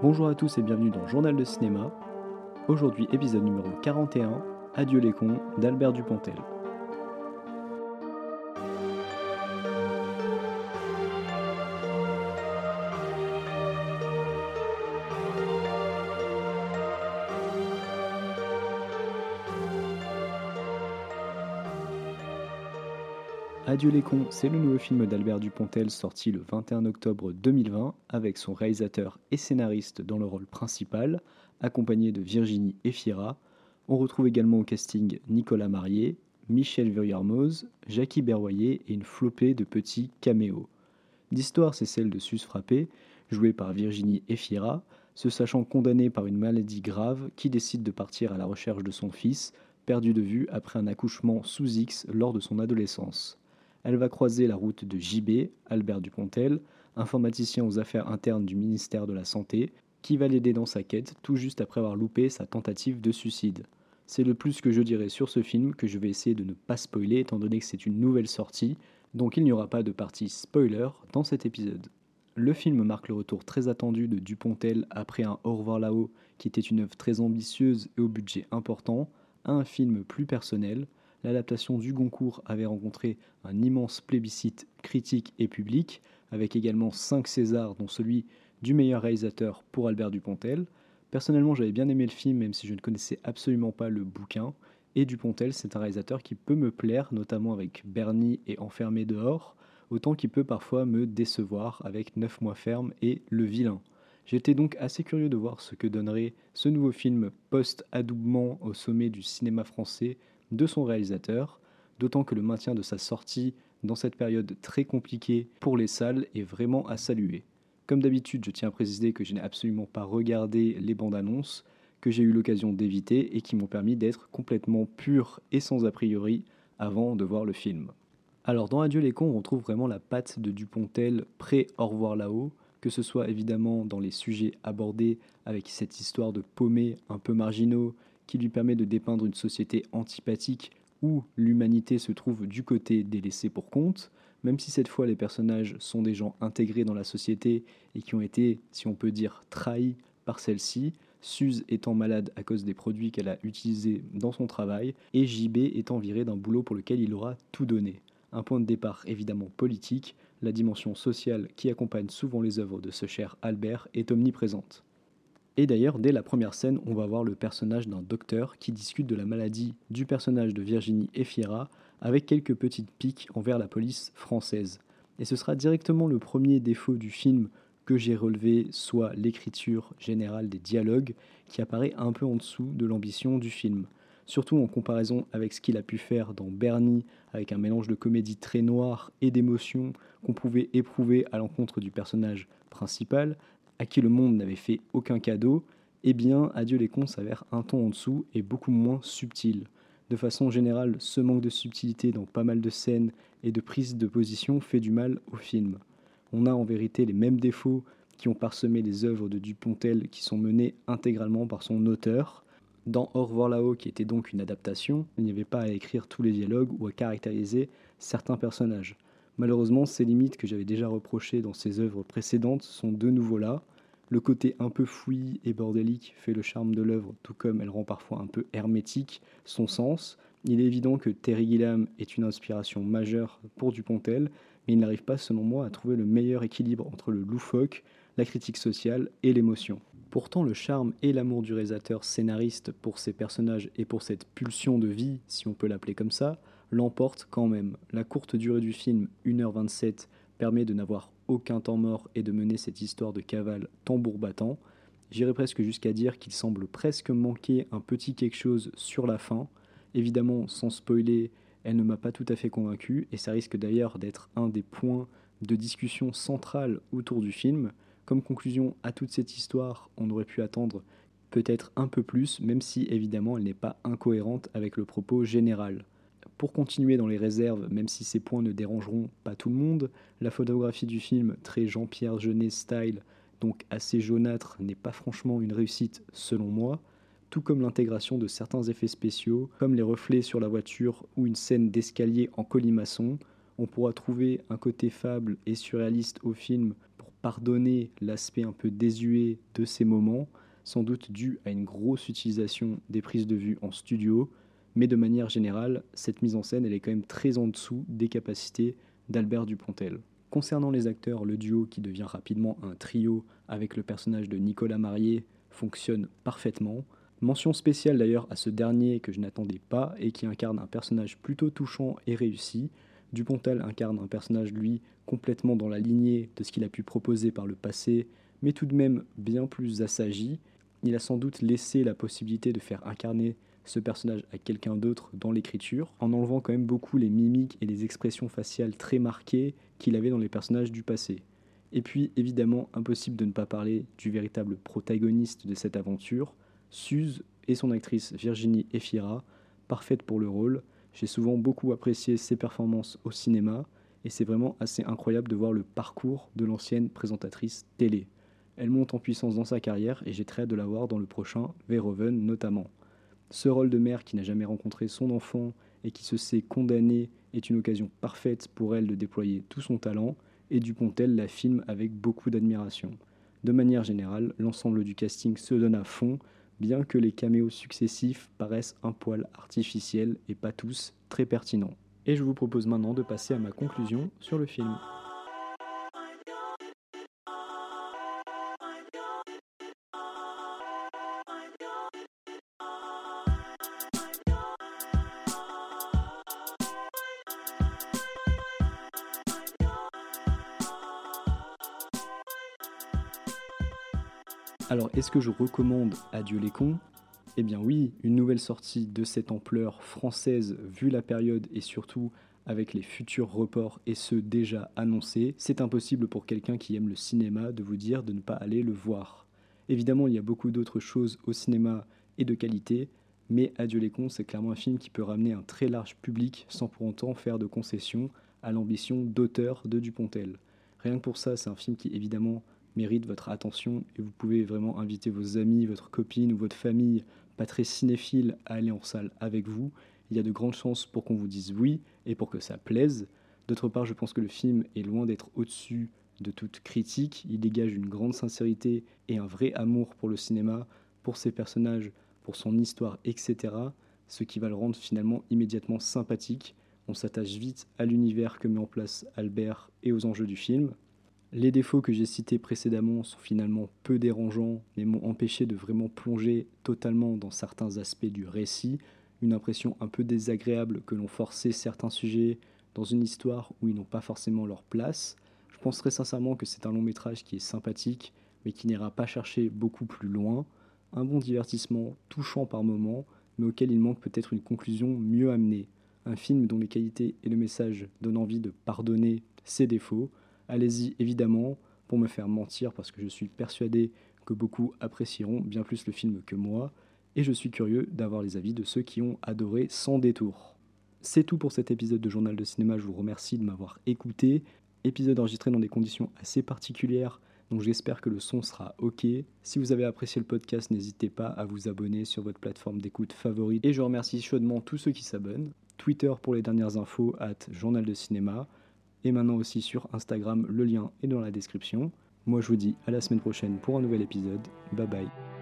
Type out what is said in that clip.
Bonjour à tous et bienvenue dans Journal de cinéma. Aujourd'hui, épisode numéro 41, Adieu les cons d'Albert Dupontel. Adieu les cons, c'est le nouveau film d'Albert Dupontel sorti le 21 octobre 2020 avec son réalisateur et scénariste dans le rôle principal, accompagné de Virginie Efira. On retrouve également au casting Nicolas Marié, Michel Vuillermoz, Jackie Berroyer et une flopée de petits caméos. L'histoire, c'est celle de Sus Frappé, joué par Virginie Efira, se sachant condamnée par une maladie grave qui décide de partir à la recherche de son fils, perdu de vue après un accouchement sous X lors de son adolescence elle va croiser la route de JB, Albert Dupontel, informaticien aux affaires internes du ministère de la Santé, qui va l'aider dans sa quête tout juste après avoir loupé sa tentative de suicide. C'est le plus que je dirais sur ce film que je vais essayer de ne pas spoiler étant donné que c'est une nouvelle sortie, donc il n'y aura pas de partie spoiler dans cet épisode. Le film marque le retour très attendu de Dupontel après un Au revoir là-haut qui était une œuvre très ambitieuse et au budget important, à un film plus personnel, l'adaptation du Goncourt avait rencontré un immense plébiscite critique et public, avec également 5 Césars, dont celui du meilleur réalisateur pour Albert Dupontel. Personnellement, j'avais bien aimé le film, même si je ne connaissais absolument pas le bouquin. Et Dupontel, c'est un réalisateur qui peut me plaire, notamment avec Bernie et Enfermé dehors, autant qu'il peut parfois me décevoir avec 9 mois ferme et Le Vilain. J'étais donc assez curieux de voir ce que donnerait ce nouveau film post-adoubement au sommet du cinéma français de son réalisateur, d'autant que le maintien de sa sortie dans cette période très compliquée pour les salles est vraiment à saluer. Comme d'habitude, je tiens à préciser que je n'ai absolument pas regardé les bandes annonces, que j'ai eu l'occasion d'éviter et qui m'ont permis d'être complètement pur et sans a priori avant de voir le film. Alors dans Adieu les cons, on retrouve vraiment la patte de Dupontel pré-Au revoir là-haut, que ce soit évidemment dans les sujets abordés avec cette histoire de paumés un peu marginaux qui lui permet de dépeindre une société antipathique où l'humanité se trouve du côté des laissés pour compte, même si cette fois les personnages sont des gens intégrés dans la société et qui ont été, si on peut dire, trahis par celle-ci, Suze étant malade à cause des produits qu'elle a utilisés dans son travail, et JB étant viré d'un boulot pour lequel il aura tout donné. Un point de départ évidemment politique, la dimension sociale qui accompagne souvent les œuvres de ce cher Albert est omniprésente. Et d'ailleurs, dès la première scène, on va voir le personnage d'un docteur qui discute de la maladie du personnage de Virginie Efira avec quelques petites piques envers la police française. Et ce sera directement le premier défaut du film que j'ai relevé, soit l'écriture générale des dialogues, qui apparaît un peu en dessous de l'ambition du film. Surtout en comparaison avec ce qu'il a pu faire dans Bernie, avec un mélange de comédie très noire et d'émotion qu'on pouvait éprouver à l'encontre du personnage principal, à qui le monde n'avait fait aucun cadeau, eh bien, Adieu les cons s'avère un ton en dessous et beaucoup moins subtil. De façon générale, ce manque de subtilité dans pas mal de scènes et de prises de position fait du mal au film. On a en vérité les mêmes défauts qui ont parsemé les œuvres de Dupontel qui sont menées intégralement par son auteur. Dans Au revoir là-haut, qui était donc une adaptation, il n'y avait pas à écrire tous les dialogues ou à caractériser certains personnages. Malheureusement, ces limites que j'avais déjà reprochées dans ses œuvres précédentes sont de nouveau là. Le côté un peu fouillis et bordélique fait le charme de l'œuvre, tout comme elle rend parfois un peu hermétique son sens. Il est évident que Terry Gilliam est une inspiration majeure pour Dupontel, mais il n'arrive pas, selon moi, à trouver le meilleur équilibre entre le loufoque, la critique sociale et l'émotion. Pourtant, le charme et l'amour du réalisateur scénariste pour ses personnages et pour cette pulsion de vie, si on peut l'appeler comme ça, l'emporte quand même. La courte durée du film, 1h27, permet de n'avoir aucun temps mort et de mener cette histoire de cavale tambour battant. J'irais presque jusqu'à dire qu'il semble presque manquer un petit quelque chose sur la fin. Évidemment, sans spoiler, elle ne m'a pas tout à fait convaincu, et ça risque d'ailleurs d'être un des points de discussion central autour du film. Comme conclusion à toute cette histoire, on aurait pu attendre peut-être un peu plus, même si évidemment elle n'est pas incohérente avec le propos général. Pour continuer dans les réserves, même si ces points ne dérangeront pas tout le monde, la photographie du film, très Jean-Pierre Jeunet style, donc assez jaunâtre, n'est pas franchement une réussite selon moi, tout comme l'intégration de certains effets spéciaux, comme les reflets sur la voiture ou une scène d'escalier en colimaçon. On pourra trouver un côté fable et surréaliste au film pour pardonner l'aspect un peu désuet de ces moments, sans doute dû à une grosse utilisation des prises de vue en studio, mais de manière générale, cette mise en scène, elle est quand même très en dessous des capacités d'Albert Dupontel. Concernant les acteurs, le duo qui devient rapidement un trio avec le personnage de Nicolas Marié fonctionne parfaitement. Mention spéciale d'ailleurs à ce dernier que je n'attendais pas et qui incarne un personnage plutôt touchant et réussi. Dupontel incarne un personnage, lui, complètement dans la lignée de ce qu'il a pu proposer par le passé, mais tout de même bien plus assagi. Il a sans doute laissé la possibilité de faire incarner ce personnage à quelqu'un d'autre dans l'écriture, en enlevant quand même beaucoup les mimiques et les expressions faciales très marquées qu'il avait dans les personnages du passé. Et puis évidemment impossible de ne pas parler du véritable protagoniste de cette aventure, Suze et son actrice Virginie Efira, parfaite pour le rôle. J'ai souvent beaucoup apprécié ses performances au cinéma et c'est vraiment assez incroyable de voir le parcours de l'ancienne présentatrice télé. Elle monte en puissance dans sa carrière et j'ai très hâte de la voir dans le prochain Verhoeven notamment. Ce rôle de mère qui n'a jamais rencontré son enfant et qui se sait condamnée est une occasion parfaite pour elle de déployer tout son talent, et Dupontel la filme avec beaucoup d'admiration. De manière générale, l'ensemble du casting se donne à fond, bien que les caméos successifs paraissent un poil artificiels et pas tous très pertinents. Et je vous propose maintenant de passer à ma conclusion sur le film. Alors, est-ce que je recommande Adieu les cons? Eh bien oui, une nouvelle sortie de cette ampleur française, vu la période et surtout avec les futurs reports et ceux déjà annoncés, c'est impossible pour quelqu'un qui aime le cinéma de vous dire de ne pas aller le voir. Évidemment, il y a beaucoup d'autres choses au cinéma et de qualité, mais Adieu les cons, c'est clairement un film qui peut ramener un très large public sans pour autant faire de concessions à l'ambition d'auteur de Dupontel. Rien que pour ça, c'est un film qui évidemment mérite votre attention et vous pouvez vraiment inviter vos amis, votre copine ou votre famille pas très cinéphile à aller en salle avec vous. Il y a de grandes chances pour qu'on vous dise oui et pour que ça plaise. D'autre part, je pense que le film est loin d'être au-dessus de toute critique. Il dégage une grande sincérité et un vrai amour pour le cinéma, pour ses personnages, pour son histoire, etc. Ce qui va le rendre finalement immédiatement sympathique. On s'attache vite à l'univers que met en place Albert et aux enjeux du film. Les défauts que j'ai cités précédemment sont finalement peu dérangeants, mais m'ont empêché de vraiment plonger totalement dans certains aspects du récit, une impression un peu désagréable que l'on forçait certains sujets dans une histoire où ils n'ont pas forcément leur place. Je pense très sincèrement que c'est un long métrage qui est sympathique, mais qui n'ira pas chercher beaucoup plus loin. Un bon divertissement, touchant par moments, mais auquel il manque peut-être une conclusion mieux amenée. Un film dont les qualités et le message donnent envie de pardonner ses défauts, Allez-y évidemment pour me faire mentir parce que je suis persuadé que beaucoup apprécieront bien plus le film que moi et je suis curieux d'avoir les avis de ceux qui ont adoré sans détour. C'est tout pour cet épisode de Journal de cinéma, je vous remercie de m'avoir écouté. Épisode enregistré dans des conditions assez particulières, donc j'espère que le son sera ok. Si vous avez apprécié le podcast, n'hésitez pas à vous abonner sur votre plateforme d'écoute favorite. Et je remercie chaudement tous ceux qui s'abonnent. Twitter pour les dernières infos, at Journal de Cinéma et maintenant aussi sur Instagram, le lien est dans la description. Moi je vous dis à la semaine prochaine pour un nouvel épisode. Bye bye.